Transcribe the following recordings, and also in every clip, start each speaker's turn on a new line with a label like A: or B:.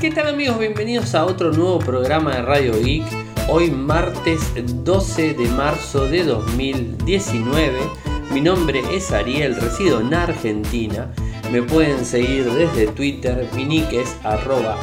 A: ¿Qué tal amigos? Bienvenidos a otro nuevo programa de Radio Geek. Hoy martes 12 de marzo de 2019. Mi nombre es Ariel, resido en Argentina. Me pueden seguir desde Twitter, mi nick es arroba.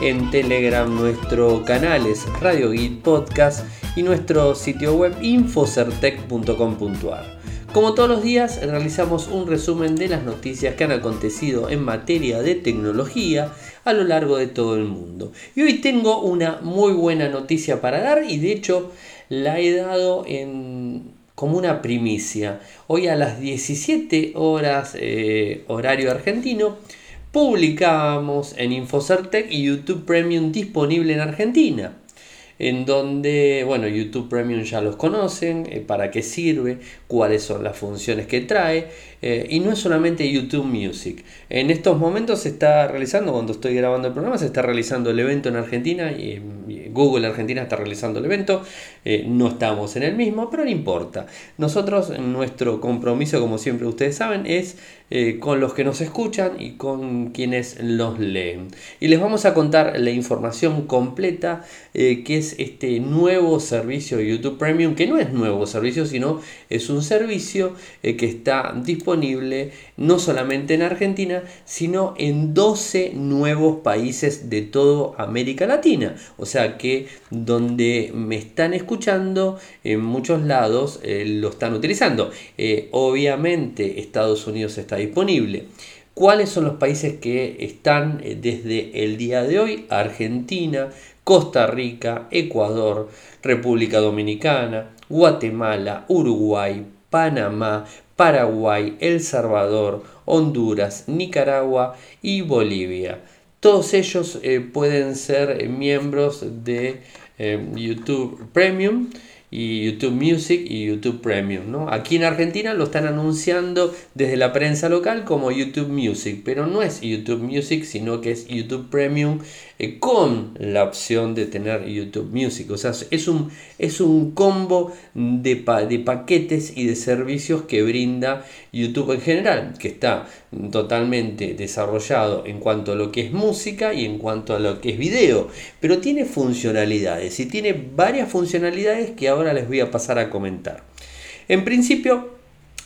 A: En Telegram nuestro canal es Radio Geek Podcast y nuestro sitio web infocertec.com.ar. Como todos los días, realizamos un resumen de las noticias que han acontecido en materia de tecnología a lo largo de todo el mundo. Y hoy tengo una muy buena noticia para dar y de hecho la he dado en, como una primicia. Hoy a las 17 horas eh, horario argentino publicamos en Infocertec y YouTube Premium disponible en Argentina en donde, bueno, YouTube Premium ya los conocen, eh, para qué sirve, cuáles son las funciones que trae, eh, y no es solamente YouTube Music. En estos momentos se está realizando, cuando estoy grabando el programa, se está realizando el evento en Argentina, y Google Argentina está realizando el evento, eh, no estamos en el mismo, pero no importa. Nosotros, nuestro compromiso, como siempre ustedes saben, es con los que nos escuchan y con quienes los leen. Y les vamos a contar la información completa que es este nuevo servicio YouTube Premium, que no es nuevo servicio, sino es un servicio eh, que está disponible no solamente en Argentina, sino en 12 nuevos países de toda América Latina. O sea que donde me están escuchando, en muchos lados eh, lo están utilizando. Eh, obviamente Estados Unidos está disponible. ¿Cuáles son los países que están desde el día de hoy? Argentina, Costa Rica, Ecuador, República Dominicana, Guatemala, Uruguay, Panamá, Paraguay, El Salvador, Honduras, Nicaragua y Bolivia. Todos ellos eh, pueden ser eh, miembros de eh, YouTube Premium y YouTube Music y YouTube Premium. ¿no? Aquí en Argentina lo están anunciando desde la prensa local como YouTube Music, pero no es YouTube Music, sino que es YouTube Premium eh, con la opción de tener YouTube Music. O sea, es un, es un combo de, de paquetes y de servicios que brinda YouTube en general, que está totalmente desarrollado en cuanto a lo que es música y en cuanto a lo que es video, pero tiene funcionalidades y tiene varias funcionalidades que ahora les voy a pasar a comentar. En principio,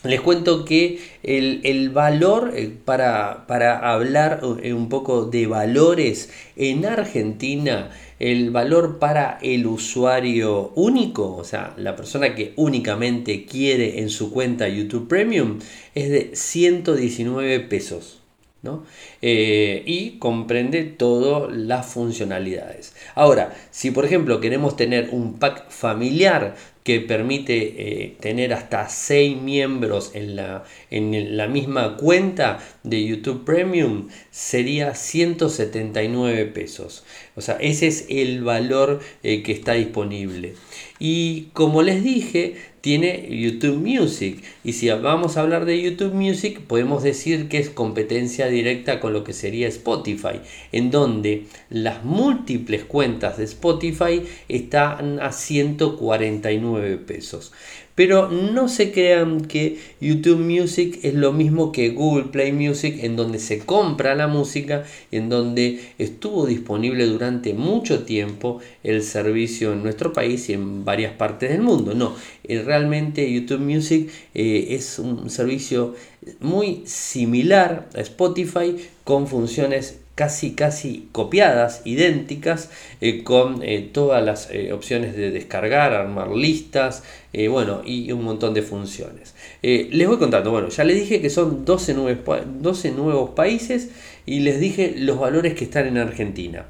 A: les cuento que el, valor, eh, para, para, hablar eh, un poco de valores en Argentina, el valor para el usuario único, o sea, la persona que únicamente quiere en su cuenta YouTube Premium, es de 119 pesos. ¿no? Eh, y comprende todas las funcionalidades. Ahora, si por ejemplo queremos tener un pack familiar que permite eh, tener hasta 6 miembros en la, en la misma cuenta de YouTube Premium sería 179 pesos. O sea, ese es el valor eh, que está disponible. Y como les dije, tiene YouTube Music. Y si vamos a hablar de YouTube Music, podemos decir que es competencia directa con lo que sería Spotify, en donde las múltiples cuentas de Spotify están a 149 pesos. Pero no se crean que YouTube Music es lo mismo que Google Play Music, en donde se compra la música, en donde estuvo disponible durante mucho tiempo el servicio en nuestro país y en varias partes del mundo. No, eh, realmente YouTube Music eh, es un servicio muy similar a Spotify con funciones casi casi copiadas, idénticas, eh, con eh, todas las eh, opciones de descargar, armar listas, bueno, y un montón de funciones. les voy contando, bueno, ya les dije que son 12 12 nuevos países y les dije los valores que están en Argentina.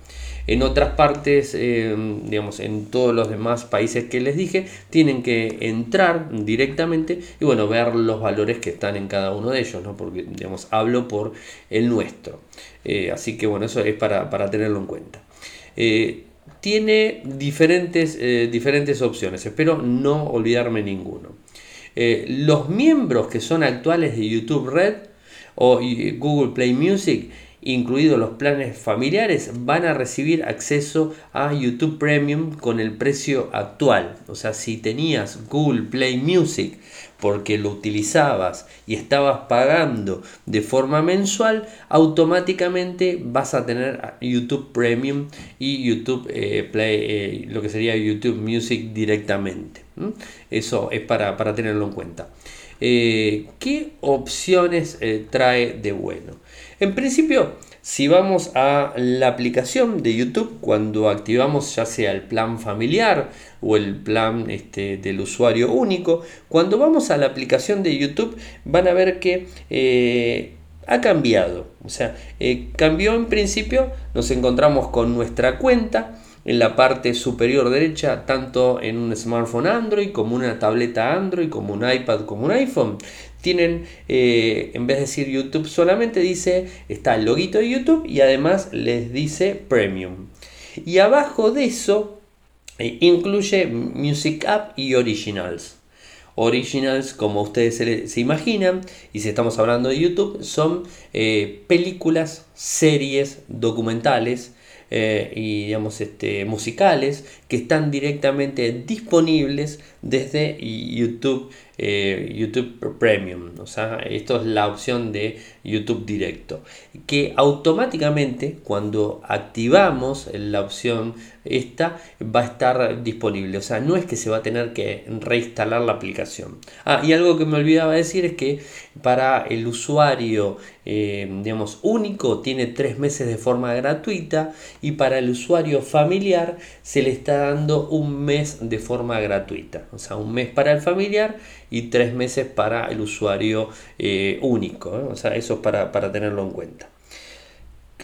A: En otras partes, eh, digamos, en todos los demás países que les dije, tienen que entrar directamente y bueno, ver los valores que están en cada uno de ellos, ¿no? Porque, digamos, hablo por el nuestro. Eh, así que bueno, eso es para, tenerlo en cuenta. Eh, tiene diferentes, diferentes opciones, espero no olvidarme ninguno. los miembros que son actuales de YouTube Red o Google Play Music incluidos los planes familiares, van a recibir acceso a YouTube Premium con el precio actual. O sea, si tenías Google Play Music porque lo utilizabas y estabas pagando de forma mensual, automáticamente vas a tener YouTube Premium y YouTube eh, Play, eh, lo que sería YouTube Music directamente. Eso es para, para, tenerlo en cuenta. Eh, ¿Qué opciones trae de bueno? En principio, si vamos a la aplicación de YouTube, cuando activamos ya sea el plan familiar o el plan este, del usuario único, cuando vamos a la aplicación de YouTube van a ver que eh, ha cambiado. O sea, eh, cambió en principio, nos encontramos con nuestra cuenta en la parte superior derecha, tanto en un smartphone Android como una tableta Android, como un iPad, como un iPhone tienen, eh, en vez de decir YouTube solamente, dice, está el loguito de YouTube y además les dice Premium. Y abajo de eso eh, incluye Music App y Originals. Originals, como ustedes se, imaginan, y si estamos hablando de YouTube, son eh, películas, series, documentales y digamos este, musicales que están directamente disponibles desde YouTube eh, YouTube Premium. O sea, esto es la opción de YouTube directo. Que automáticamente cuando activamos la opción esta va a estar disponible. O sea, no es que se va a tener que reinstalar la aplicación. Ah, y algo que me olvidaba decir es que para el usuario, eh, digamos, único tiene tres meses de forma gratuita y para el usuario familiar se le está dando un mes de forma gratuita. O sea, un mes para el familiar y tres meses para el usuario eh, único. ¿eh? O sea, eso es para, tenerlo en cuenta.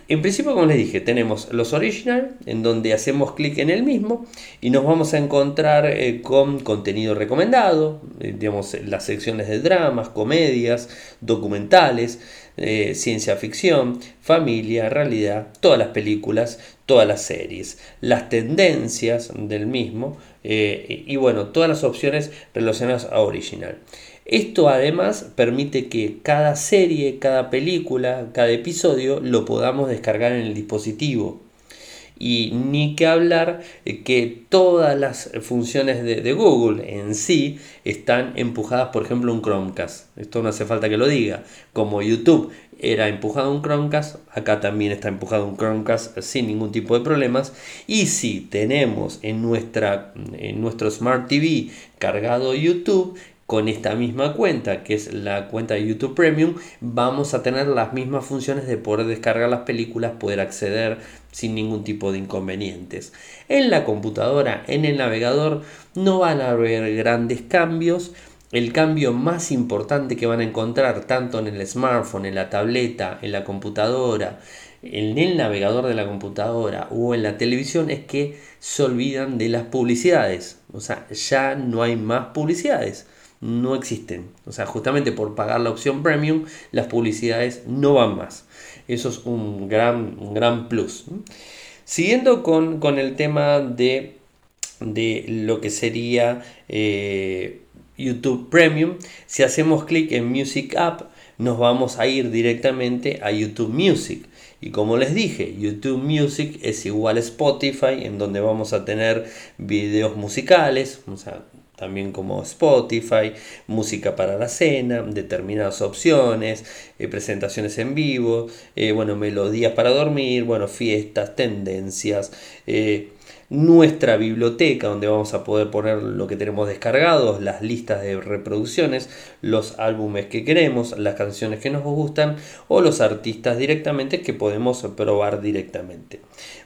A: En principio, como les dije, tenemos los original, en donde hacemos clic en el mismo y nos vamos a encontrar eh, con contenido recomendado, digamos, las secciones de dramas, comedias, documentales, ciencia ficción, familia, realidad, todas las películas, todas las series, las tendencias del mismo, eh, y bueno, todas las opciones relacionadas a original. Esto además permite que cada serie, cada película, cada episodio lo podamos descargar en el dispositivo. Y ni que hablar eh, que todas las funciones de, Google en sí están empujadas, por ejemplo, un Chromecast. Esto no hace falta que lo diga. Como YouTube era empujado un Chromecast, acá también está empujado un Chromecast sin ningún tipo de problemas. Y si tenemos en, nuestra, en nuestro Smart TV cargado YouTube, con esta misma cuenta, que es la cuenta de YouTube Premium, vamos a tener las mismas funciones de poder descargar las películas, poder acceder sin ningún tipo de inconvenientes. En la computadora, en el navegador, no van a haber grandes cambios el cambio más importante que van a encontrar tanto en el smartphone, en la tableta, en la computadora, en el navegador de la computadora o en la televisión es que se olvidan de las publicidades. O sea, ya no hay más publicidades. No existen. O sea, justamente por pagar la opción premium, las publicidades no van más. Eso es un gran, un gran plus. Siguiendo con, el tema de, de, lo que sería eh, YouTube Premium, si hacemos clic en Music App, nos vamos a ir directamente a YouTube Music. Y como les dije, YouTube Music es igual a Spotify, en donde vamos a tener videos musicales, o sea, también como Spotify, música para la cena, determinadas opciones, eh, presentaciones en vivo, eh, bueno, melodías para dormir, bueno, fiestas, tendencias. Eh, nuestra biblioteca donde vamos a poder poner lo que tenemos descargados, las listas de reproducciones, los álbumes que queremos, las canciones que nos gustan o los artistas directamente que podemos probar directamente.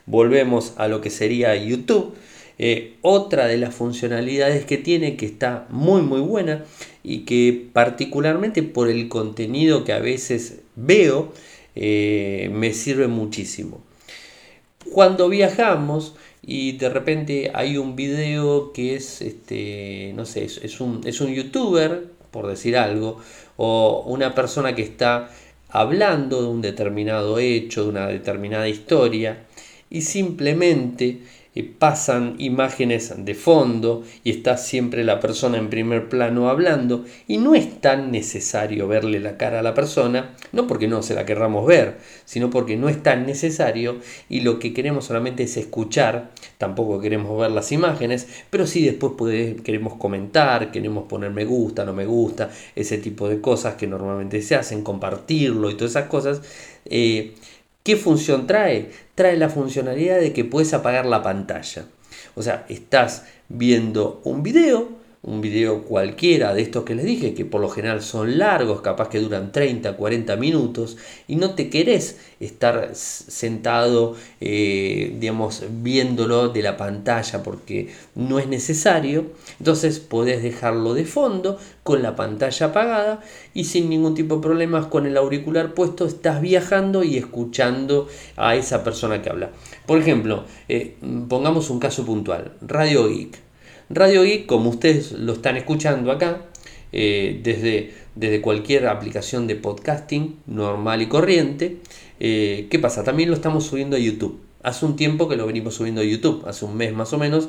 A: Volvemos a lo que sería YouTube. Eh, otra de las funcionalidades que tiene que está muy muy buena y que particularmente por el contenido que a veces veo eh, me sirve muchísimo. Cuando viajamos, y de repente hay un video que es, este, no sé, es, un, es un youtuber, por decir algo, o una persona que está hablando de un determinado hecho, de una determinada historia, y simplemente pasan imágenes de fondo y está siempre la persona en primer plano hablando y no es tan necesario verle la cara a la persona, no porque no se la querramos ver, sino porque no es tan necesario y lo que queremos solamente es escuchar, tampoco queremos ver las imágenes, pero sí después queremos comentar, queremos poner me gusta, no me gusta, ese tipo de cosas que normalmente se hacen, compartirlo y todas esas cosas. Eh, ¿Qué función trae? Trae la funcionalidad de que puedes apagar la pantalla. O sea, estás viendo un video, un video cualquiera de estos que les dije, que por lo general son largos, capaz que duran 30, 40 minutos, y no te querés estar sentado, eh, digamos, viéndolo de la pantalla porque no es necesario, entonces podés dejarlo de fondo con la pantalla apagada y sin ningún tipo de problemas con el auricular puesto estás viajando y escuchando a esa persona que habla. Por ejemplo, eh, pongamos un caso puntual, Radio Geek Radio Geek, como ustedes lo están escuchando acá, eh, desde, desde cualquier aplicación de podcasting normal y corriente, eh, ¿qué pasa? También lo estamos subiendo a YouTube. Hace un tiempo que lo venimos subiendo a YouTube, hace un mes más o menos,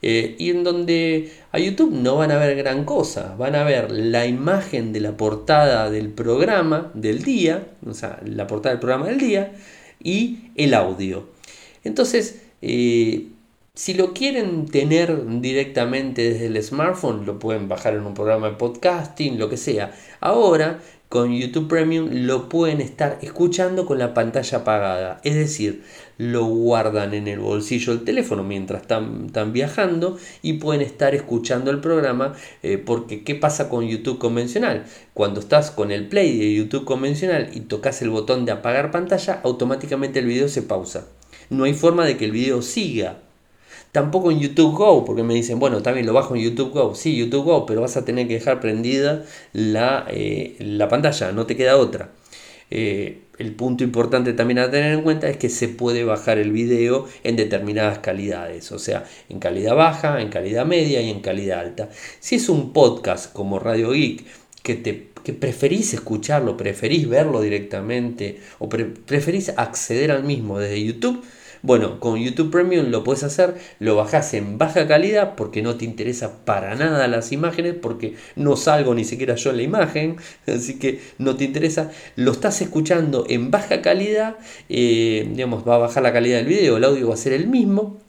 A: eh, y en donde a YouTube no van a ver gran cosa, van a ver la imagen de la portada del programa del día, o sea, la portada del programa del día, y el audio. Entonces, si lo quieren tener directamente desde el smartphone, lo pueden bajar en un programa de podcasting, lo que sea. Ahora, con YouTube Premium, lo pueden estar escuchando con la pantalla apagada. Es decir, lo guardan en el bolsillo del teléfono mientras están, viajando y pueden estar escuchando el programa. Eh, porque, ¿qué pasa con YouTube convencional? Cuando estás con el play de YouTube convencional y tocas el botón de apagar pantalla, automáticamente el video se pausa. No hay forma de que el video siga Tampoco en YouTube Go, porque me dicen, bueno, también lo bajo en YouTube Go. Sí, YouTube Go, pero vas a tener que dejar prendida la, eh, la pantalla, no te queda otra. Eh, el punto importante también a tener en cuenta es que se puede bajar el video en determinadas calidades, o sea, en calidad baja, en calidad media y en calidad alta. Si es un podcast como Radio Geek que te que preferís escucharlo, preferís verlo directamente o preferís acceder al mismo desde YouTube, bueno, con YouTube Premium lo puedes hacer, lo bajas en baja calidad porque no te interesa para nada las imágenes, porque no salgo ni siquiera yo en la imagen, así que no te interesa. Lo estás escuchando en baja calidad, eh, digamos, va a bajar la calidad del video, el audio va a ser el mismo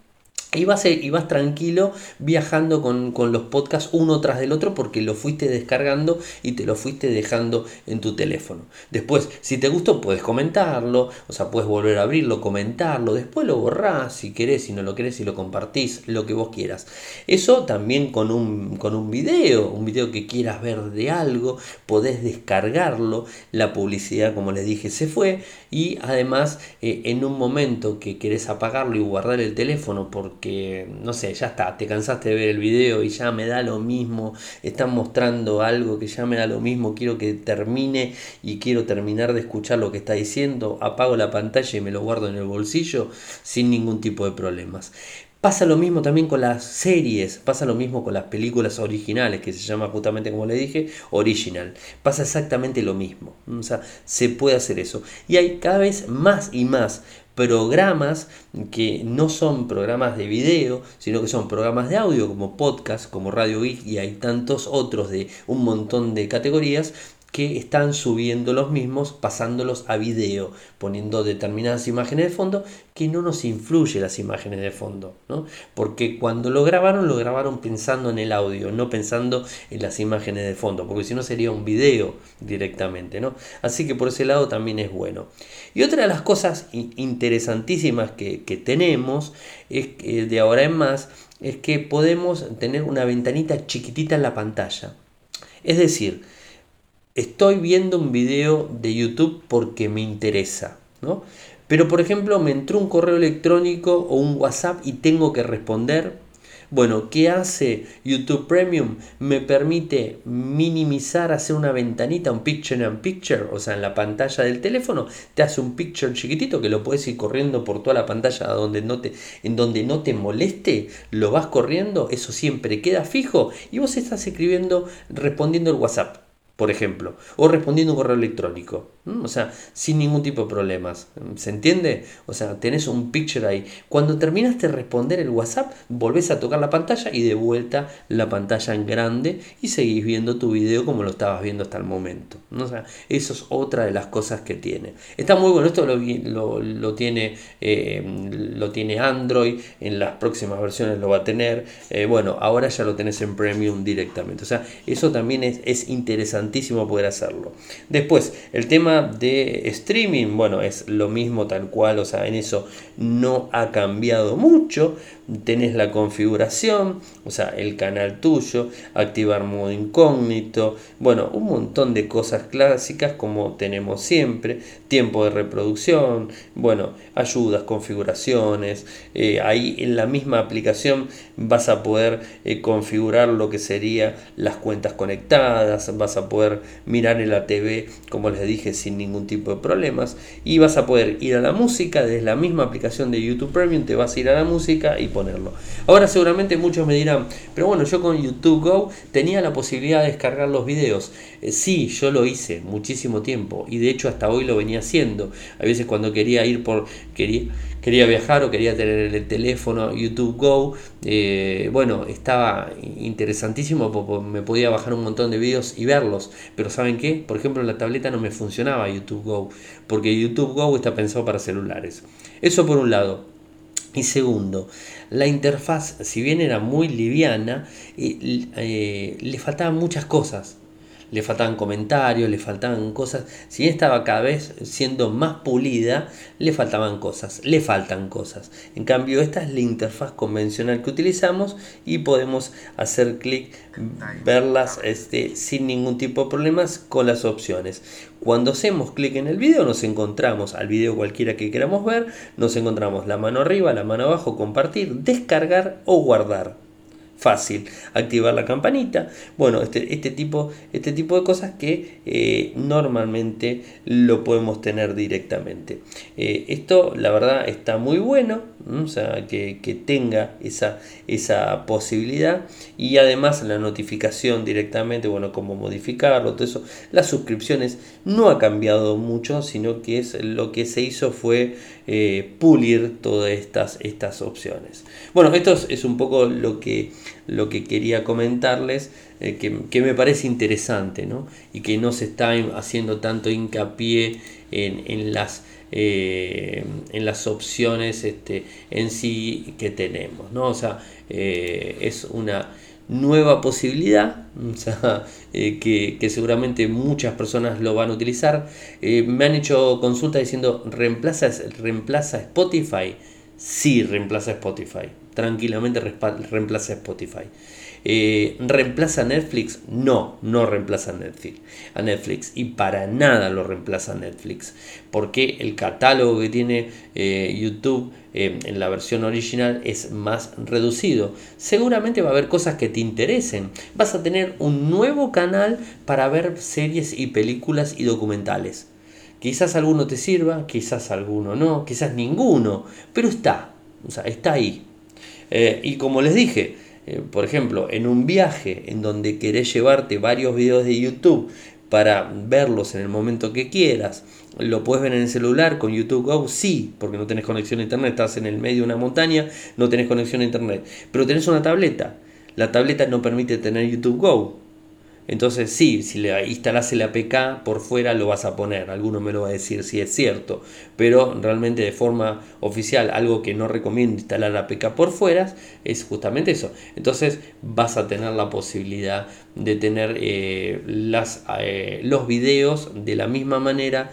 A: y vas, vas tranquilo viajando con, los podcasts uno tras del otro porque lo fuiste descargando y te lo fuiste dejando en tu teléfono. Después, si te gustó, puedes comentarlo, o sea, puedes volver a abrirlo, comentarlo, después lo borrás si querés, si no lo querés, si lo compartís, lo que vos quieras. Eso también con un, con un video, un video que quieras ver de algo, podés descargarlo, la publicidad, como les dije, se fue y además eh, en un momento que querés apagarlo y guardar el teléfono que, no sé, ya está, te cansaste de ver el video y ya me da lo mismo, están mostrando algo que ya me da lo mismo, quiero que termine y quiero terminar de escuchar lo que está diciendo, apago la pantalla y me lo guardo en el bolsillo sin ningún tipo de problemas. Pasa lo mismo también con las series, pasa lo mismo con las películas originales, que se llama justamente como le dije, original. Pasa exactamente lo mismo. O sea, se puede hacer eso. Y hay cada vez más y más programas que no son programas de video, sino que son programas de audio como podcast, como Radio Geek y hay tantos otros de un montón de categorías que están subiendo los mismos, pasándolos a video, poniendo determinadas imágenes de fondo que no nos influye las imágenes de fondo, ¿no? Porque cuando lo grabaron, lo grabaron pensando en el audio, no pensando en las imágenes de fondo, porque si no sería un video directamente, ¿no? Así que por ese lado también es bueno. Y otra de las cosas interesantísimas que, tenemos es que de ahora en más es que podemos tener una ventanita chiquitita en la pantalla. Es decir, estoy viendo un video de YouTube porque me interesa, ¿no? Pero por ejemplo me entró un correo electrónico o un WhatsApp y tengo que responder. Bueno, ¿qué hace YouTube Premium? Me permite minimizar, hacer una ventanita, un picture in picture, o sea, en la pantalla del teléfono, te hace un picture chiquitito que lo puedes ir corriendo por toda la pantalla donde no te, en donde no te moleste, lo vas corriendo, eso siempre queda fijo y vos estás escribiendo, respondiendo el WhatsApp. Por ejemplo, o respondiendo un correo electrónico. O sea, sin ningún tipo de problemas. ¿Se entiende? O sea, tenés un picture ahí. Cuando terminaste de responder el WhatsApp, volvés a tocar la pantalla y de vuelta la pantalla en grande y seguís viendo tu video como lo estabas viendo hasta el momento. O sea, eso es otra de las cosas que tiene. Está muy bueno, esto lo, lo, tiene, eh, lo tiene Android, en las próximas versiones lo va a tener. Eh, bueno, ahora ya lo tenés en Premium directamente. O sea, eso también es, es interesantísimo poder hacerlo. Después, el tema de streaming, bueno, es lo mismo tal cual, o sea, en eso no ha cambiado mucho. Tenés la configuración, o sea, el canal tuyo, activar modo incógnito, bueno, un montón de cosas clásicas como tenemos siempre, tiempo de reproducción, bueno, ayudas, configuraciones, eh, ahí en la misma aplicación vas a poder eh, configurar lo que sería las cuentas conectadas, vas a poder mirar en la TV, como les dije, sin ningún tipo de problemas. Y vas a poder ir a la música desde la misma aplicación de YouTube Premium, te vas a ir a la música y ponerlo. Ahora seguramente muchos me dirán, pero bueno, yo con YouTube Go tenía la posibilidad de descargar los videos. Eh, sí, yo lo hice muchísimo tiempo y de hecho hasta hoy lo venía haciendo. A veces cuando quería ir por... Quería, quería viajar o quería tener el teléfono YouTube Go, eh, bueno, estaba interesantísimo porque me podía bajar un montón de videos y verlos. Pero ¿saben qué? Por ejemplo, en la tableta no me funcionaba YouTube Go, porque YouTube Go está pensado para celulares. Eso por un lado. Y segundo, la interfaz, si bien era muy liviana, eh, le faltaban muchas cosas le faltaban comentarios, le faltaban cosas. Si estaba cada vez siendo más pulida, le faltaban cosas, le faltan cosas. En cambio, esta es la interfaz convencional que utilizamos y podemos hacer clic, verlas este, sin ningún tipo de problemas con las opciones. Cuando hacemos clic en el video, nos encontramos al video cualquiera que queramos ver, nos encontramos la mano arriba, la mano abajo, compartir, descargar o guardar fácil activar la campanita. Bueno este, este, tipo, este tipo de cosas que eh, normalmente lo podemos tener directamente. Eh, esto la verdad está muy bueno o sea que, tenga esa, esa posibilidad. Y además la notificación directamente bueno cómo modificarlo todo eso. Las suscripciones no ha cambiado mucho sino que es lo que se hizo fue eh, pulir todas estas, estas opciones bueno esto es un poco lo que lo que quería comentarles, eh, que, me parece interesante, ¿no? Y que no se está haciendo tanto hincapié en, las, eh, en las opciones este, en sí que tenemos, ¿no? O sea, es una nueva posibilidad, que, que, seguramente muchas personas lo van a utilizar. me han hecho consultas diciendo, ¿reemplaza, ¿reemplaza Spotify? Sí, reemplaza Spotify tranquilamente reemplaza Spotify. Eh, ¿Reemplaza Netflix? No, no reemplaza Netflix, a Netflix y para nada lo reemplaza Netflix porque el catálogo que tiene eh, YouTube eh, en la versión original es más reducido. Seguramente va a haber cosas que te interesen. Vas a tener un nuevo canal para ver series y películas y documentales. Quizás alguno te sirva, quizás alguno no, quizás ninguno, pero está, o sea, está ahí. Eh, y como les dije, eh, por ejemplo, en un viaje en donde querés llevarte varios videos de YouTube para verlos en el momento que quieras, lo puedes ver en el celular con YouTube Go, sí, porque no tenés conexión a internet, estás en el medio de una montaña, no tenés conexión a internet, pero tenés una tableta. La tableta no permite tener YouTube Go, entonces sí, si le instalas el APK por fuera lo vas a poner, alguno me lo va a decir si es cierto, pero realmente de forma oficial algo que no recomiendo instalar APK por fuera es justamente eso. Entonces vas a tener la posibilidad de tener eh, eh, los videos de la misma manera,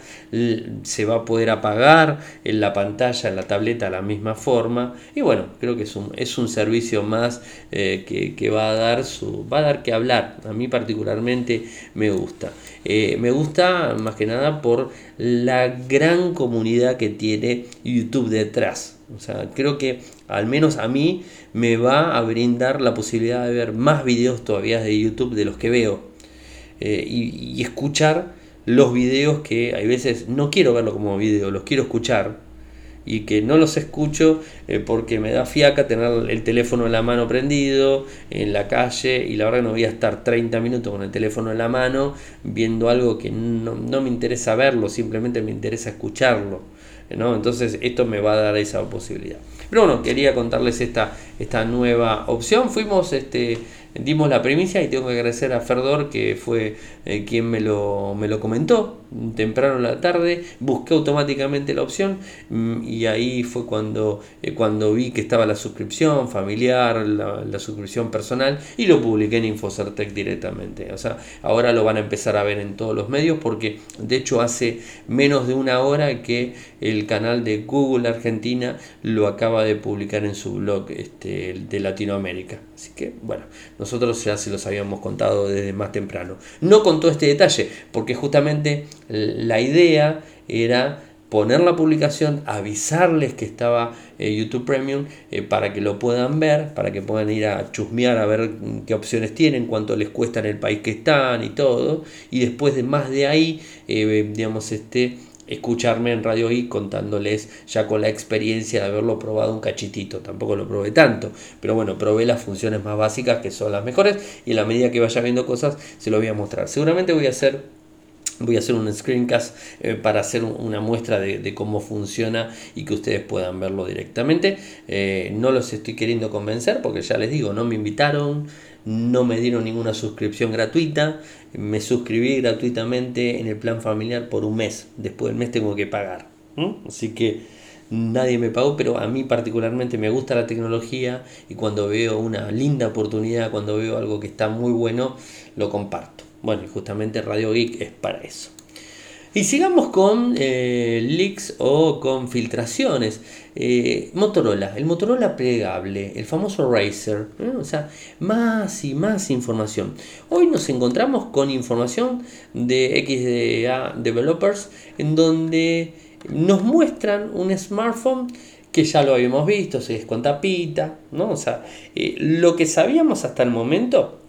A: se va a poder apagar en la pantalla, en la tableta de la misma forma y bueno, creo que es un, es un servicio más eh, que, que, va, a dar su, va a dar que hablar, a mí particularmente me gusta. me gusta más que nada por la gran comunidad que tiene YouTube detrás. O sea, creo que al menos a mí me va a brindar la posibilidad de ver más videos todavía de YouTube de los que veo. Eh, y, escuchar los videos que hay veces no quiero verlo como video, los quiero escuchar. y que no los escucho eh, porque me da fiaca tener el teléfono en la mano prendido en la calle y la verdad no voy a estar 30 minutos con el teléfono en la mano viendo algo que no, no me interesa verlo, simplemente me interesa escucharlo. ¿no? Entonces esto me va a dar esa posibilidad. Pero bueno, quería contarles esta, esta nueva opción. Fuimos este, dimos la primicia y tengo que agradecer a Ferdor que fue eh, quien me lo, me lo comentó temprano en la tarde, busqué automáticamente la opción mm, y ahí fue cuando, eh, cuando vi que estaba la suscripción familiar, la, suscripción personal y lo publiqué en Infocertec directamente. O sea, ahora lo van a empezar a ver en todos los medios porque de hecho hace menos de una hora que el canal de Google Argentina lo acaba de publicar en su blog este, de Latinoamérica. Así que bueno, nosotros ya se los habíamos contado desde más temprano. No con todo este detalle, porque justamente la idea era poner la publicación, avisarles que estaba eh, YouTube Premium eh, para que lo puedan ver, para que puedan ir a chusmear a ver qué opciones tienen, cuánto les cuesta en el país que están y todo. Y después de más de ahí, eh, digamos, este escucharme en Radio I contándoles ya con la experiencia de haberlo probado un cachitito. Tampoco lo probé tanto, pero bueno, probé las funciones más básicas que son las mejores y en la medida que vaya viendo cosas se lo voy a mostrar. Seguramente voy a hacer voy a hacer un screencast eh, para hacer una muestra de, cómo funciona y que ustedes puedan verlo directamente. Eh, no los estoy queriendo convencer porque ya les digo, no me invitaron, no me dieron ninguna suscripción gratuita, me suscribí gratuitamente en el plan familiar por un mes, después del mes tengo que pagar. Así que nadie me pagó, pero a mí particularmente me gusta la tecnología y cuando veo una linda oportunidad, cuando veo algo que está muy bueno, lo comparto. Bueno, y justamente Radio Geek es para eso. Y sigamos con eh, leaks o con filtraciones. Eh, Motorola, el Motorola plegable, el famoso Razer, o sea, más y más información. Hoy nos encontramos con información de XDA Developers en donde nos muestran un smartphone que ya lo habíamos visto, se es con tapita, ¿no? O sea, eh, lo que sabíamos hasta el momento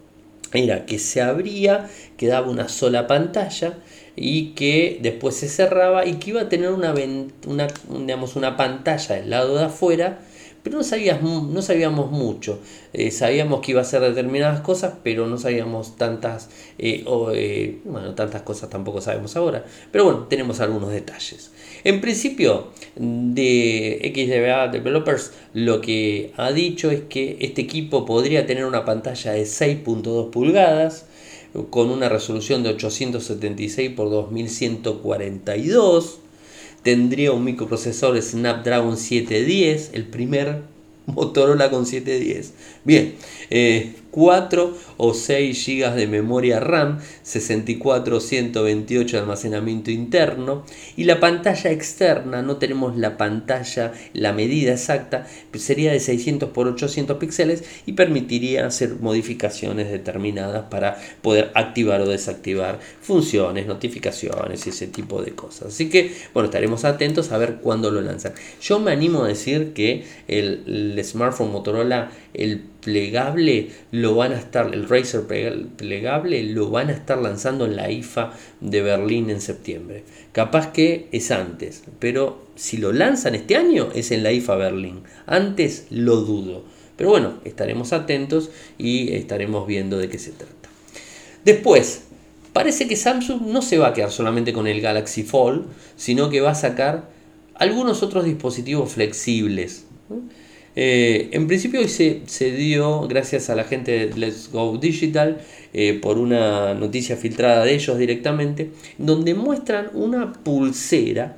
A: era que se abría, quedaba una sola pantalla y que después se cerraba y que iba a tener una, una, digamos, una pantalla del lado de afuera, pero no sabíamos, no sabíamos mucho. Eh, sabíamos que iba a ser determinadas cosas, pero no sabíamos tantas, eh, eh, bueno, tantas cosas tampoco sabemos ahora. Pero bueno, tenemos algunos detalles. En principio, de XDBA Developers lo que ha dicho es que este equipo podría tener una pantalla de 6.2 pulgadas con una resolución de 876 x 2142. Tendría un microprocesor Snapdragon 710, el primer Motorola con 710. Bien, 4 eh, o 6 GB de memoria RAM, 64 128 de almacenamiento interno y la pantalla externa, no tenemos la pantalla, la medida exacta, sería de 600 por 800 píxeles y permitiría hacer modificaciones determinadas para poder activar o desactivar funciones, notificaciones y ese tipo de cosas. Así que, bueno, estaremos atentos a ver cuándo lo lanzan. Yo me animo a decir que el smartphone Motorola, el plegable lo van a estar, el Razer plegable lo van a estar lanzando en la IFA de Berlín en septiembre. Capaz que es antes, pero si lo lanzan este año es en la IFA Berlín. Antes lo dudo. Pero bueno, estaremos atentos y estaremos viendo de qué se trata. Después, parece que Samsung no se va a quedar solamente con el Galaxy Fold, sino que va a sacar algunos otros dispositivos flexibles. Eh, en principio hoy se, dio, gracias a la gente de Let's Go Digital, eh, por una noticia filtrada de ellos directamente, donde muestran una pulsera,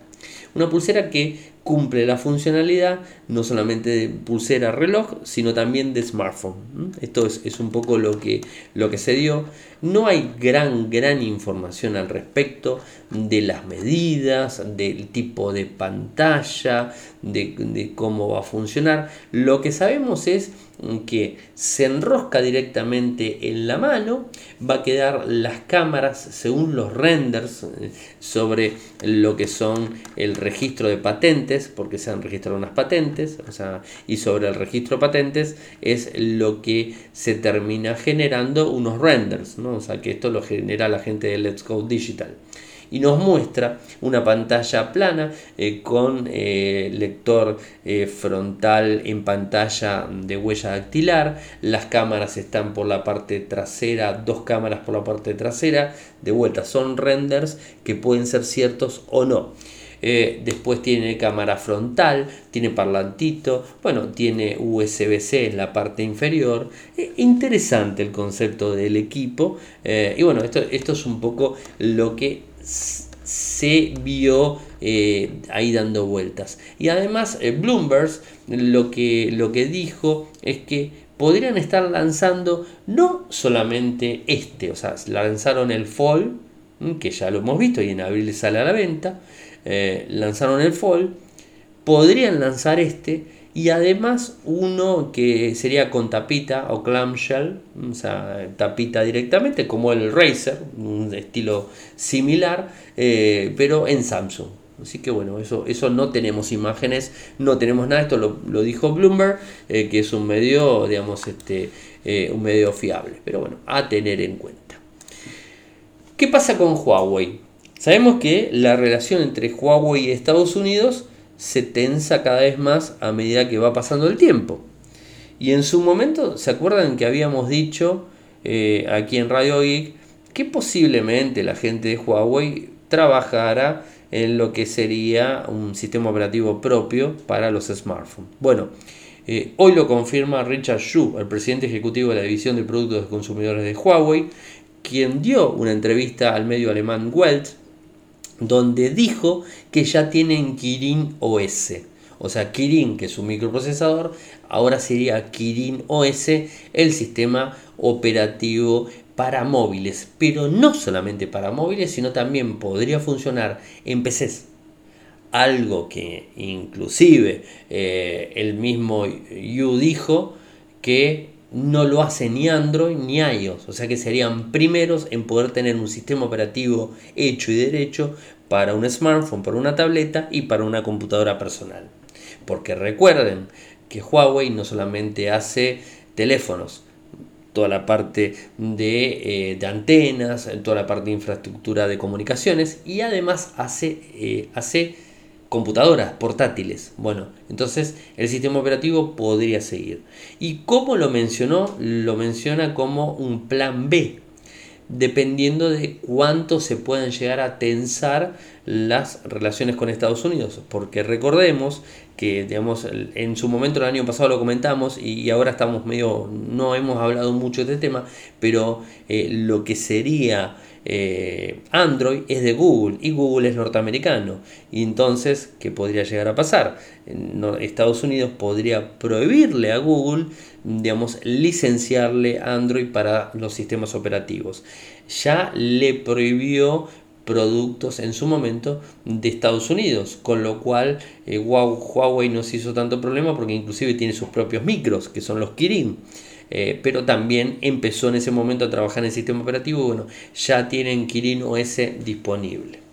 A: una pulsera que cumple la funcionalidad no solamente de pulsera reloj, sino también de smartphone. Esto es, un poco lo que, lo que se dio. No hay gran, gran información al respecto de las medidas, del tipo de pantalla, de, de cómo va a funcionar. Lo que sabemos es que se enrosca directamente en la mano, va a quedar las cámaras según los renders eh, sobre lo que son el registro de patentes, porque se han registrado unas patentes, y sobre el registro de patentes es lo que se termina generando unos renders, ¿no? o sea que esto lo genera la gente de Let's Go Digital. Y nos muestra una pantalla plana eh, con eh, lector eh, frontal en pantalla de huella dactilar. Las cámaras están por la parte trasera, dos cámaras por la parte trasera. De vuelta, son renders que pueden ser ciertos o no. después tiene cámara frontal, tiene parlantito, bueno, tiene USB-C en la parte inferior. interesante el concepto del equipo. y bueno, esto, esto es un poco lo que se vio eh, ahí dando vueltas. Y además eh, Bloomberg lo que, lo que dijo es que podrían estar lanzando no solamente este, o sea, lanzaron el Fall, que ya lo hemos visto y en abril sale a la venta, eh, lanzaron el Fall, podrían lanzar este y además uno que sería con tapita o clamshell, o sea, tapita directamente, como el Razer, un estilo similar, eh, pero en Samsung. Así que bueno, eso, eso no tenemos imágenes, no tenemos nada, esto lo, dijo Bloomberg, eh, que es un medio, digamos, este, eh, un medio fiable, pero bueno, a tener en cuenta. ¿Qué pasa con Huawei? Sabemos que la relación entre Huawei y Estados Unidos se tensa cada vez más a medida que va pasando el tiempo. Y en su momento, ¿se acuerdan que habíamos dicho eh, aquí en Radio Geek que posiblemente la gente de Huawei trabajara en lo que sería un sistema operativo propio para los smartphones? Bueno, eh, hoy lo confirma Richard Xu, el presidente ejecutivo de la División de Productos de Consumidores de Huawei, quien dio una entrevista al medio alemán Welt donde dijo que ya tienen Kirin OS. O sea, Kirin, que es un microprocesador, ahora sería Kirin OS, el sistema operativo para móviles. Pero no solamente para móviles, sino también podría funcionar en PCs. Algo que inclusive eh, el mismo Yu dijo que no lo hace ni Android ni iOS, o sea que serían primeros en poder tener un sistema operativo hecho y derecho para un smartphone, para una tableta y para una computadora personal. Porque recuerden que Huawei no solamente hace teléfonos, toda la parte de, eh, antenas, toda la parte de infraestructura de comunicaciones y además hace, eh, hace computadoras portátiles. Bueno, entonces el sistema operativo podría seguir. ¿Y cómo lo mencionó? Lo menciona como un plan B, dependiendo de cuánto se puedan llegar a tensar las relaciones con Estados Unidos. Porque recordemos que digamos, en su momento el año pasado lo comentamos y, ahora estamos medio, no hemos hablado mucho de este tema, pero eh, lo que sería eh, Android es de Google y Google es norteamericano. Y entonces, ¿qué podría llegar a pasar? Estados Unidos podría prohibirle a Google, digamos, licenciarle Android para los sistemas operativos. Ya le prohibió productos en su momento de Estados Unidos, con lo cual eh, Huawei no se hizo tanto problema porque inclusive tiene sus propios micros, que son los Kirin. Eh, pero también empezó en ese momento a trabajar en el sistema operativo bueno, ya tienen Kirin OS disponible.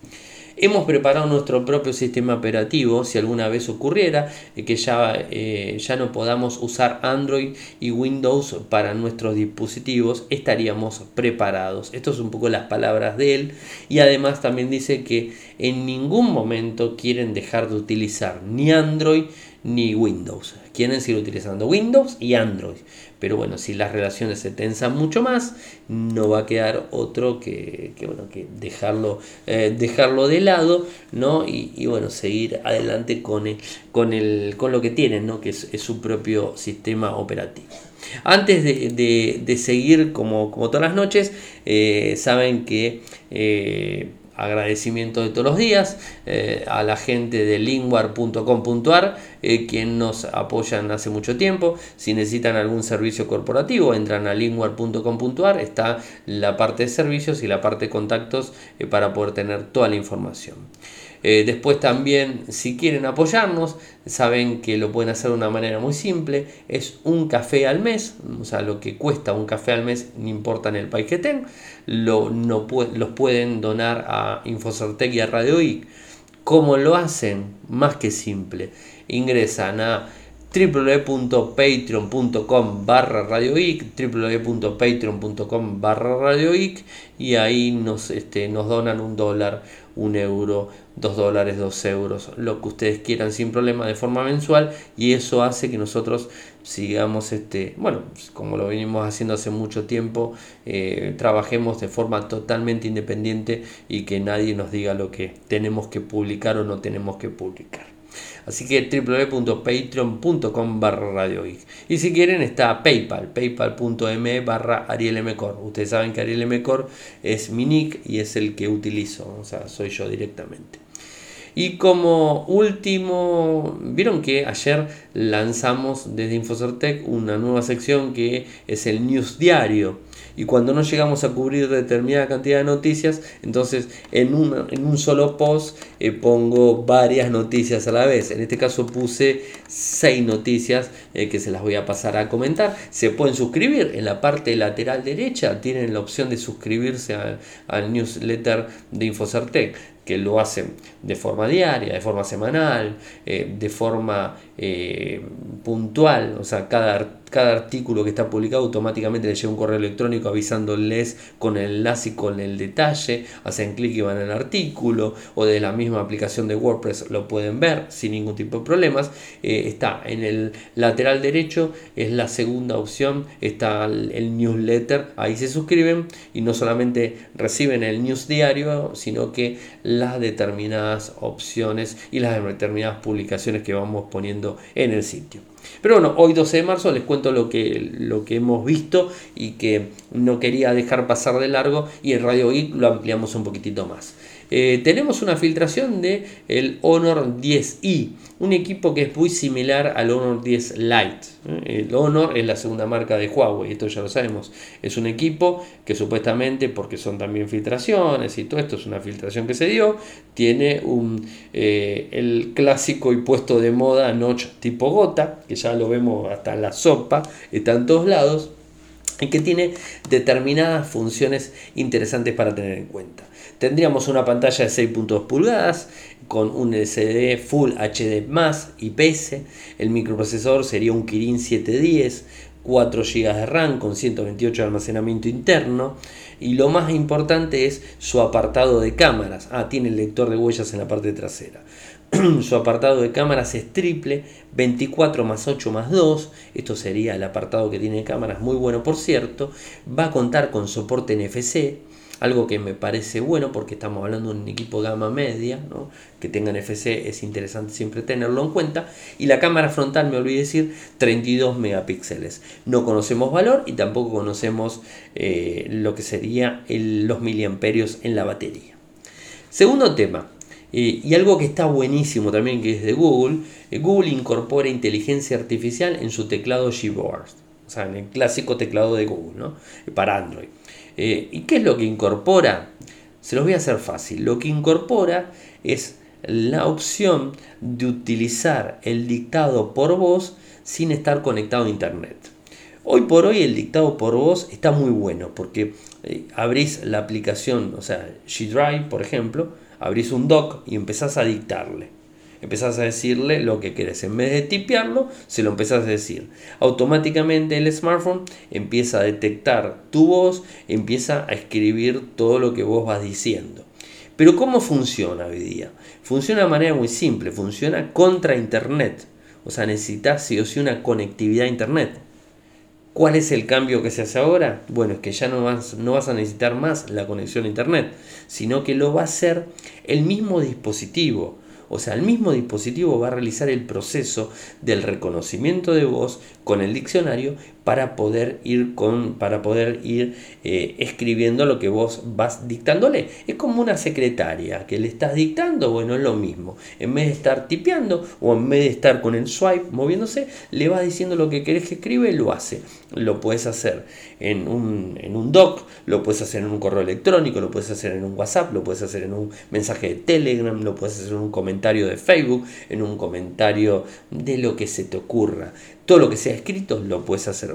A: Hemos preparado nuestro propio sistema operativo si alguna vez ocurriera eh, que ya, eh, ya no podamos usar Android y Windows para nuestros dispositivos, estaríamos preparados. Esto es un poco las palabras de él y además también dice que en ningún momento quieren dejar de utilizar ni Android ni Windows. Quieren seguir utilizando Windows y Android. Pero bueno, si las relaciones se tensan mucho más, no va a quedar otro que, bueno, que dejarlo, eh, dejarlo de lado ¿no? Y, bueno, seguir adelante con, con, el, con lo que tienen, ¿no? que es, su propio sistema operativo. Antes de, seguir como, como, todas las noches, eh, saben que eh, agradecimiento de todos los días eh, a la gente de lingwar.com.ar eh, quien nos apoyan hace mucho tiempo. Si necesitan algún servicio corporativo entran a lingwar.com.ar está la parte de servicios y la parte de contactos eh, para poder tener toda la información eh, después también, si quieren apoyarnos, saben que lo pueden hacer de una manera muy simple. Es un café al mes, o sea, lo que cuesta un café al mes, no importa en el país que estén, lo, no, los pueden donar a Infocertec y a Radio I. ¿Cómo lo hacen? Más que simple. Ingresan a www.patreon.com barra radioic www.patreon.com barra radioic y ahí nos, este, nos donan un dólar, un euro, dos dólares, dos euros, lo que ustedes quieran sin problema de forma mensual y eso hace que nosotros sigamos, este, bueno, como lo venimos haciendo hace mucho tiempo, eh, trabajemos de forma totalmente independiente y que nadie nos diga lo que tenemos que publicar o no tenemos que publicar. Así que www.patreon.com barra Radio Y si quieren está PayPal, paypal.me barra arielmcor. Ustedes saben que arielmcor es mi nick y es el que utilizo, o sea, soy yo directamente. Y como último, vieron que ayer lanzamos desde Infocertec una nueva sección que es el News Diario y cuando no llegamos a cubrir determinada cantidad de noticias, entonces en un, en un solo post eh, pongo varias noticias a la vez. En este caso puse seis noticias eh, que se las voy a pasar a comentar. Se pueden suscribir en la parte lateral derecha, tienen la opción de suscribirse al newsletter de Infocertec que lo hacen de forma diaria, de forma semanal, eh, de forma puntual, o sea, cada cada artículo que está publicado automáticamente le llega un correo electrónico avisándoles con el enlace y con el detalle, hacen clic y van al artículo o de la misma aplicación de WordPress lo pueden ver sin ningún tipo de problemas. Eh, está en el lateral derecho, es la segunda opción, está el, newsletter, ahí se suscriben y no solamente reciben el news diario, sino que las determinadas opciones y las determinadas publicaciones que vamos poniendo en el sitio. Pero bueno, hoy 12 de marzo les cuento lo que, lo que hemos visto y que no quería dejar pasar de largo y en Radio Geek lo ampliamos un poquitito más. Eh, tenemos una filtración de el Honor 10i, un equipo que es muy similar al Honor 10 Lite. ¿eh? El Honor es la segunda marca de Huawei, esto ya lo sabemos. Es un equipo que supuestamente, porque son también filtraciones y todo esto es una filtración que se dio, tiene un, eh, el clásico y puesto de moda notch tipo gota, que ya lo vemos hasta en la sopa, está en todos lados y que tiene determinadas funciones interesantes para tener en cuenta. Tendríamos una pantalla de 6.2 pulgadas con un LCD Full HD IPS. El microprocesor sería un Kirin 710, 4 GB de RAM con 128 de almacenamiento interno. Y lo más importante es su apartado de cámaras. Ah, tiene el lector de huellas en la parte trasera. su apartado de cámaras es triple, 24 más 8 más 2. Esto sería el apartado que tiene cámaras, muy bueno por cierto. Va a contar con soporte NFC algo que me parece bueno porque estamos hablando de un equipo de gama media, que tengan FC es interesante siempre tenerlo en cuenta. Y la cámara frontal, me olvidé decir, 32 megapíxeles. No conocemos valor y tampoco conocemos eh, lo que sería los miliamperios en la batería. Segundo tema, eh, y algo que está buenísimo también que es de Google, eh, Google incorpora inteligencia artificial en su teclado Gboard, o sea, en el clásico teclado de Google, ¿no? para Android. Eh, ¿Y qué es lo que incorpora? Se los voy a hacer fácil. Lo que incorpora es la opción de utilizar el dictado por voz sin estar conectado a internet. Hoy por hoy el dictado por voz está muy bueno porque eh, abrís la aplicación, o sea, G Drive, por ejemplo, abrís un doc y empezás a dictarle empezás a decirle lo que querés. En vez de tipearlo, se lo empezás a decir. Automáticamente el smartphone empieza a detectar tu voz, empieza a escribir todo lo que vos vas diciendo. Pero ¿cómo funciona hoy día? Funciona de manera muy simple, funciona contra Internet. O sea, necesitas sí o sí una conectividad a Internet. ¿Cuál es el cambio que se hace ahora? Bueno, es que ya no vas, no vas a necesitar más la conexión a Internet, sino que lo va a hacer el mismo dispositivo. O sea, el mismo dispositivo va a realizar el proceso del reconocimiento de voz con el diccionario para poder ir, con, para poder ir eh, escribiendo lo que vos vas dictándole. Es como una secretaria que le estás dictando, bueno, es lo mismo. En vez de estar tipeando o en vez de estar con el swipe moviéndose, le vas diciendo lo que querés que escribe y lo hace. Lo puedes hacer en un, en un doc, lo puedes hacer en un correo electrónico, lo puedes hacer en un WhatsApp, lo puedes hacer en un mensaje de Telegram, lo puedes hacer en un comentario de Facebook, en un comentario de lo que se te ocurra todo lo que sea escrito lo puedes hacer,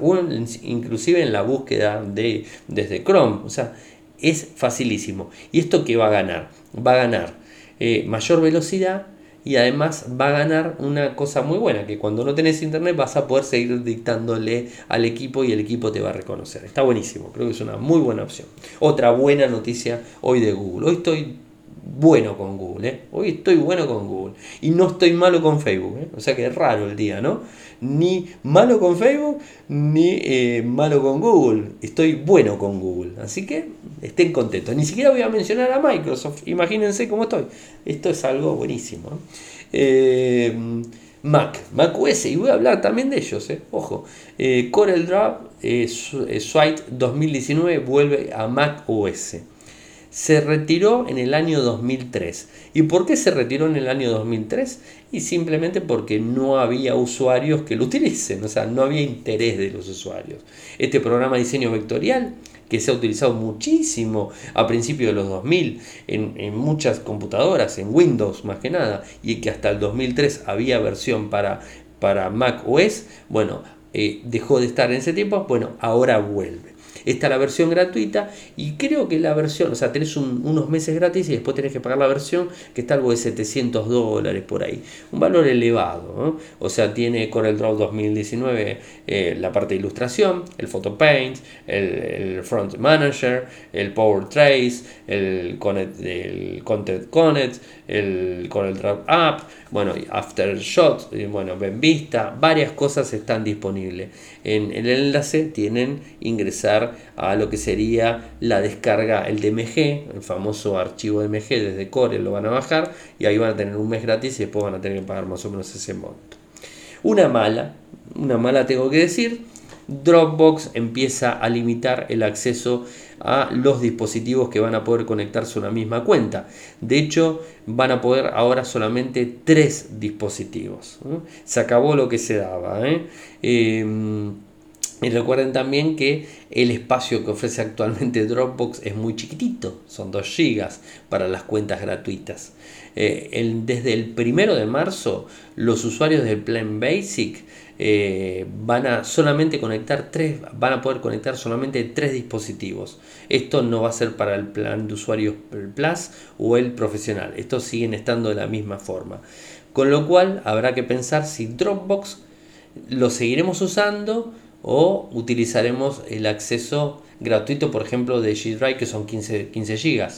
A: inclusive en la búsqueda de, desde Chrome, o sea, es facilísimo. ¿Y esto qué va a ganar? Va a ganar eh, mayor velocidad y además va a ganar una cosa muy buena, que cuando no tenés internet vas a poder seguir dictándole al equipo y el equipo te va a reconocer. Está buenísimo, creo que es una muy buena opción. Otra buena noticia hoy de Google. Hoy estoy bueno con Google, ¿eh? hoy estoy bueno con Google y no estoy malo con Facebook, ¿eh? o sea que es raro el día, ¿no? Ni malo con Facebook ni eh, malo con Google, estoy bueno con Google, así que estén contentos. Ni siquiera voy a mencionar a Microsoft, imagínense cómo estoy, esto es algo buenísimo. Mac, Mac OS, y voy a hablar también de ellos, ojo, Corel Draw Suite 2019 vuelve a Mac OS se retiró en el año 2003. ¿Y por qué se retiró en el año 2003? Y simplemente porque no había usuarios que lo utilicen, o sea, no había interés de los usuarios. Este programa de diseño vectorial, que se ha utilizado muchísimo a principios de los 2000 en, muchas computadoras, en Windows más que nada, y que hasta el 2003 había versión para, para Mac OS, bueno, eh, dejó de estar en ese tiempo, bueno, ahora vuelve. Está la versión gratuita y creo que la versión, o sea, tenés unos meses gratis y después tenés que pagar la versión que está algo de 700 dólares por ahí. Un valor elevado, O sea, tiene CorelDRAW 2019 eh, la parte de ilustración, el Photo Paint, el, Front Manager, el Power Trace, el, el Content Connect, el CorelDRAW App, bueno, Aftershot, bueno, Ben Vista, varias cosas están disponibles. En, el enlace tienen ingresar a lo que sería la descarga, el DMG, el famoso archivo DMG desde Core, lo van a bajar y ahí van a tener un mes gratis y después van a tener que pagar más o menos ese monto. Una mala, una mala tengo que decir, Dropbox empieza a limitar el acceso a los dispositivos que van a poder conectarse a una misma cuenta. De hecho, van a poder ahora solamente tres dispositivos. Se acabó lo que se daba. ¿eh? Em, y recuerden también que el espacio que ofrece actualmente Dropbox es muy chiquitito, son 2 GB para las cuentas gratuitas. Eh, desde el primero de marzo, los usuarios del Plan Basic eh, van a solamente conectar tres, van a poder conectar solamente tres dispositivos. Esto no va a ser para el plan de usuarios Plus o el profesional. Estos siguen estando de la misma forma. Con lo cual habrá que pensar si Dropbox lo seguiremos usando o utilizaremos el acceso gratuito, por ejemplo, de G Drive, que son 15, 15 GB.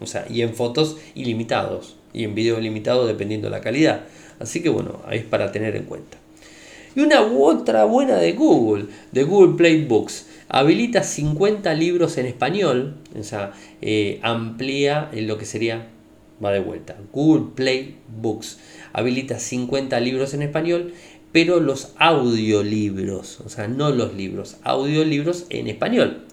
A: O sea, y en fotos ilimitados y en vídeo ilimitado dependiendo de la calidad. Así que bueno, ahí es para tener en cuenta. Y una otra buena de Google, de Google Play Books. Habilita 50 libros en español, o sea, eh, amplía en lo que sería, va de vuelta, Google Play Books. Habilita 50 libros en español, pero los audiolibros, o sea, no los libros, audiolibros en español.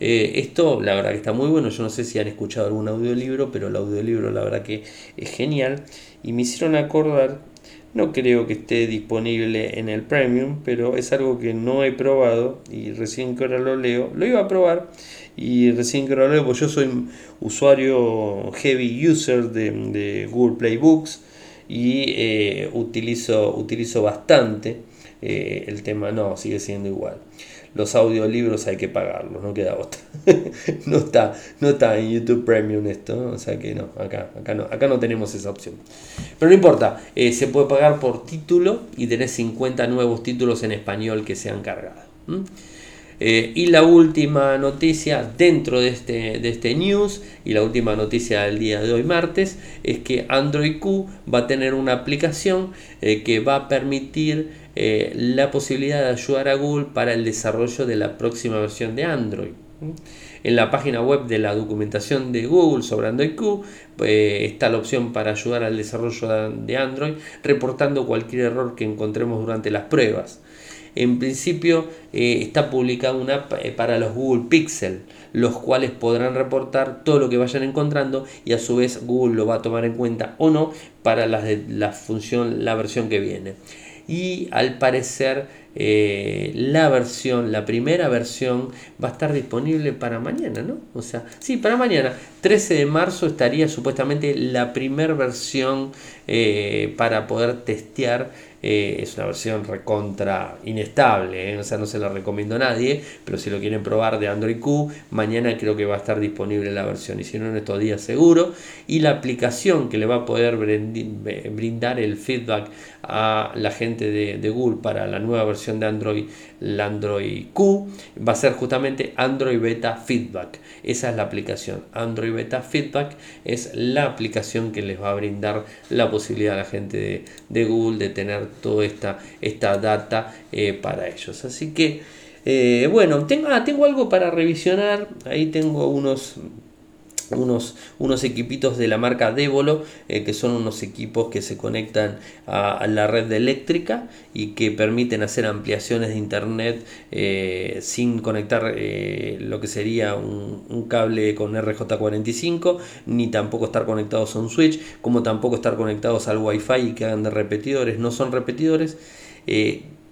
A: Eh, esto la verdad que está muy bueno, yo no sé si han escuchado algún audiolibro, pero el audiolibro la verdad que es genial. Y me hicieron acordar no creo que esté disponible en el Premium, pero es algo que no he probado y recién que ahora lo leo. Lo iba a probar. Y recién que ahora lo leo, pues yo soy usuario heavy user de, Google Play Books y eh, utilizo, utilizo bastante eh, el tema, no, sigue siendo igual los audiolibros hay que pagarlos, no queda otra. no, está, no está en YouTube Premium esto, o sea que no, acá, acá, no, acá no tenemos esa opción. Pero no importa, eh, se puede pagar por título y tenés 50 nuevos títulos en español que se han cargado. Eh, y la última noticia dentro de este, de este news y la última noticia del día de hoy martes es que Android Q va a tener una aplicación eh, que va a permitir eh, la posibilidad de ayudar a Google para el desarrollo de la próxima versión de Android. En la página web de la documentación de Google sobre Android Q está la opción para ayudar al desarrollo de Android reportando cualquier error que encontremos durante las pruebas. En principio eh, está publicada una app eh, para los Google Pixel, los cuales podrán reportar todo lo que vayan encontrando y a su vez Google lo va a tomar en cuenta o no para la función, la versión que viene. Y al parecer eh, la versión, la primera versión va a estar disponible para mañana, ¿no? O sea, sí, para mañana. 13 de marzo estaría supuestamente la primera versión eh, para poder testear eh, es una versión recontra inestable, ¿eh? o sea, no se la recomiendo a nadie, pero si lo quieren probar de Android Q, mañana creo que va a estar disponible la versión, y si no en estos días seguro, y la aplicación que le va a poder brindar el feedback a la gente de, Google para la nueva versión de Android, la Android Q, va a ser justamente Android Beta Feedback. Esa es la aplicación. Android Beta Feedback es la aplicación que les va a brindar la posibilidad a la gente de, Google de tener toda esta, esta data eh, para ellos. Así que, eh, bueno, tengo, ah, tengo algo para revisionar. Ahí tengo unos unos, unos equipitos de la marca Devolo, eh, que son unos equipos que se conectan a, la red eléctrica y que permiten hacer ampliaciones de internet eh, sin conectar eh, lo que sería un, un, cable con RJ45, ni tampoco estar conectados a un switch, como tampoco estar conectados al Wi-Fi y que hagan de repetidores, no son repetidores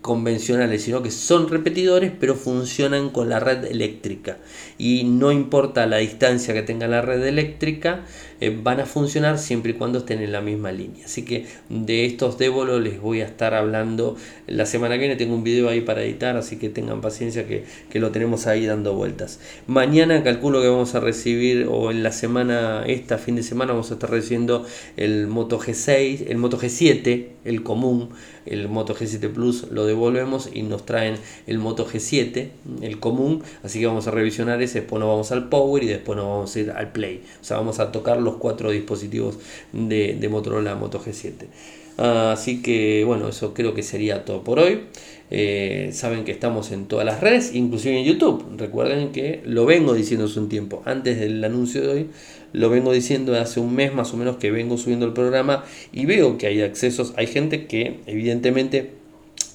A: convencionales, sino que son repetidores, pero funcionan con la red eléctrica. Y no importa la distancia que tenga la red eléctrica, eh, van a funcionar siempre y cuando estén en la misma línea. Así que de estos débolos les voy a estar hablando la semana que viene. Tengo un video ahí para editar, así que tengan paciencia que, que lo tenemos ahí dando vueltas. Mañana calculo que vamos a recibir, o en la semana, esta fin de semana, vamos a estar recibiendo el Moto G6, el Moto G7, el común, el Moto G7 Plus lo devolvemos y nos traen el Moto G7, el común, así que vamos a revisionar ese, después nos vamos al Power y después nos vamos a ir al Play. O sea, vamos a tocar los cuatro dispositivos de, Motorola Moto G7. Así que bueno, eso creo que sería todo por hoy. Eh, saben que estamos en todas las redes, inclusive en YouTube. Recuerden que lo vengo diciendo hace un tiempo, antes del anuncio de hoy, lo vengo diciendo hace un mes más o menos que vengo subiendo el programa y veo que hay accesos, hay gente que evidentemente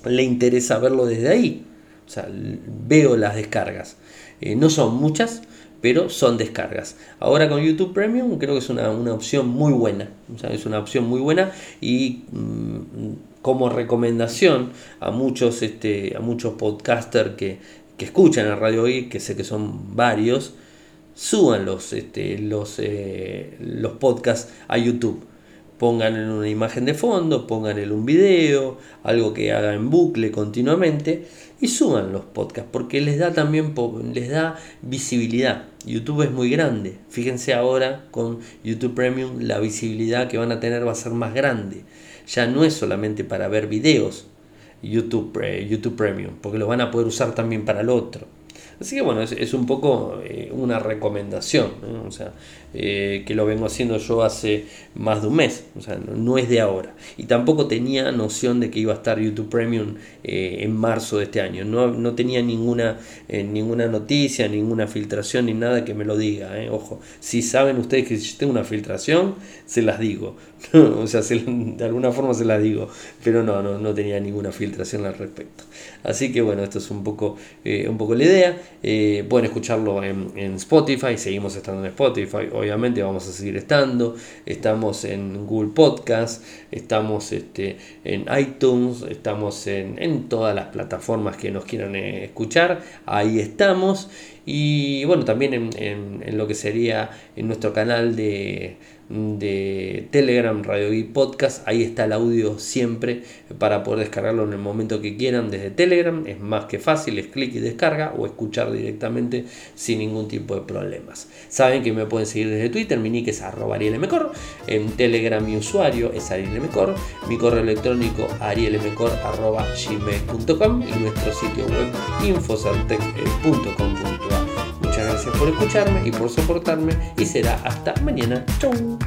A: le interesa verlo desde ahí. O sea, veo las descargas. Eh, no son muchas, pero son descargas. Ahora con YouTube Premium creo que es una, opción muy buena. es una opción muy buena y mm, como recomendación a muchos, este, a muchos podcasters que, escuchan a Radio hoy, que sé que son varios, suban los, este, los, eh, los podcasts a YouTube pongan una imagen de fondo, pongan un video, algo que haga en bucle continuamente y suban los podcasts porque les da también les da visibilidad. YouTube es muy grande. Fíjense ahora con YouTube Premium la visibilidad que van a tener va a ser más grande. Ya no es solamente para ver videos YouTube, eh, YouTube Premium, porque lo van a poder usar también para el otro. Así que bueno, es, un poco eh, una recomendación, o sea, eh, que lo vengo haciendo yo hace más de un mes, o sea, no, es de ahora. Y tampoco tenía noción de que iba a estar YouTube Premium eh, en marzo de este año, no, no tenía ninguna, ninguna noticia, ninguna filtración ni nada que me lo diga, ojo, si saben ustedes que si tengo una filtración, se las digo, o sea, de alguna forma se las digo, pero no, no, no tenía ninguna filtración al respecto. Así que bueno, esto es un poco, un poco la idea. Eh, pueden escucharlo en, Spotify, seguimos estando en Spotify, obviamente vamos a seguir estando. Estamos en Google Podcast, estamos este, en iTunes, estamos en, todas las plataformas que nos quieran eh, escuchar, ahí estamos. Y bueno, también en lo que sería en nuestro canal de de Telegram, Radio y Podcast. Ahí está el audio siempre para poder descargarlo en el momento que quieran desde Telegram. Es más que fácil, es clic y descarga o escuchar directamente sin ningún tipo de problemas. Saben que me pueden seguir desde Twitter, mi nick es arroba arielmcor. En Telegram mi usuario es arielmcor. Mi correo electrónico arroba gmail.com y nuestro sitio web infosartec.com.ar. Por escucharme y por soportarme y será hasta mañana. Chau.